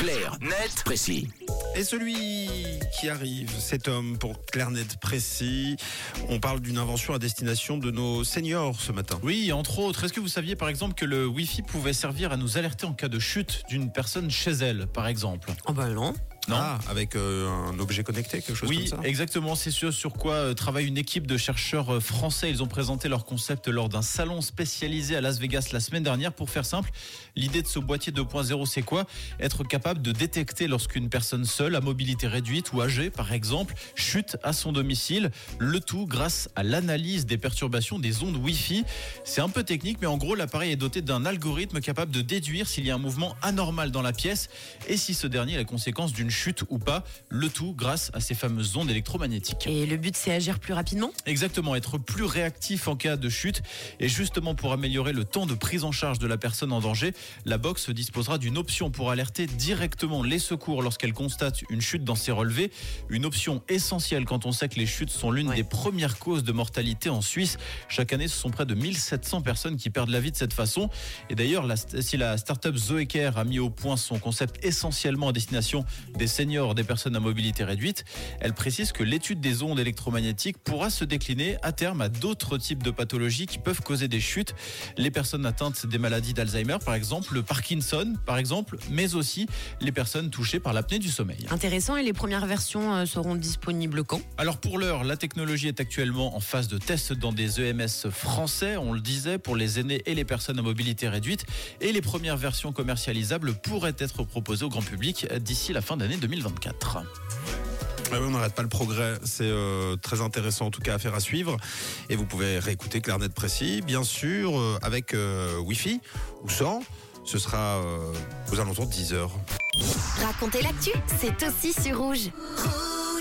Clair, net, précis. Et celui qui arrive, cet homme pour clair, net, précis. On parle d'une invention à destination de nos seniors ce matin. Oui, entre autres. Est-ce que vous saviez par exemple que le Wi-Fi pouvait servir à nous alerter en cas de chute d'une personne chez elle, par exemple? Oh bah non. Non. Ah, avec euh, un objet connecté, quelque chose Oui, comme ça exactement. C'est ce sur quoi euh, travaille une équipe de chercheurs euh, français. Ils ont présenté leur concept lors d'un salon spécialisé à Las Vegas la semaine dernière. Pour faire simple, l'idée de ce boîtier 2.0, c'est quoi? Être capable de détecter lorsqu'une personne seule, à mobilité réduite ou âgée, par exemple, chute à son domicile. Le tout grâce à l'analyse des perturbations des ondes Wi-Fi. C'est un peu technique, mais en gros, l'appareil est doté d'un algorithme capable de déduire s'il y a un mouvement anormal dans la pièce et si ce dernier est la conséquence d'une chute ou pas. Le tout grâce à ces fameuses ondes électromagnétiques. Et le but, c'est agir plus rapidement? Exactement, être plus réactif en cas de chute. Et justement, pour améliorer le temps de prise en charge de la personne en danger, la box disposera d'une option pour alerter directement les secours lorsqu'elle constate une chute dans ses relevés. Une option essentielle quand on sait que les chutes sont l'une Ouais. des premières causes de mortalité en Suisse. Chaque année, ce sont près de 1700 personnes qui perdent la vie de cette façon. Et d'ailleurs, si la start-up Zoeker a mis au point son concept essentiellement à destination des seniors, des personnes à mobilité réduite, elle précise que l'étude des ondes électromagnétiques pourra se décliner à terme à d'autres types de pathologies qui peuvent causer des chutes. Les personnes atteintes des maladies d'Alzheimer, par exemple, le Parkinson, par exemple, mais aussi les personnes touchées par l'apnée du sommeil. Intéressant. Et les premières versions euh, seront disponibles quand? Alors pour l'heure, la technologie est actuellement en phase de test dans des EMS français, on le disait, pour les aînés et les personnes à mobilité réduite. Et les premières versions commercialisables pourraient être proposées au grand public d'ici la fin d'année 2024. Ah oui, on n'arrête pas le progrès. C'est euh, très intéressant en tout cas à faire à suivre. Et vous pouvez réécouter Clair, net, précis, bien sûr, euh, avec euh, Wi-Fi ou sans. Ce sera euh, aux alentours de 10 heures. Racontez l'actu, c'est aussi sur rouge.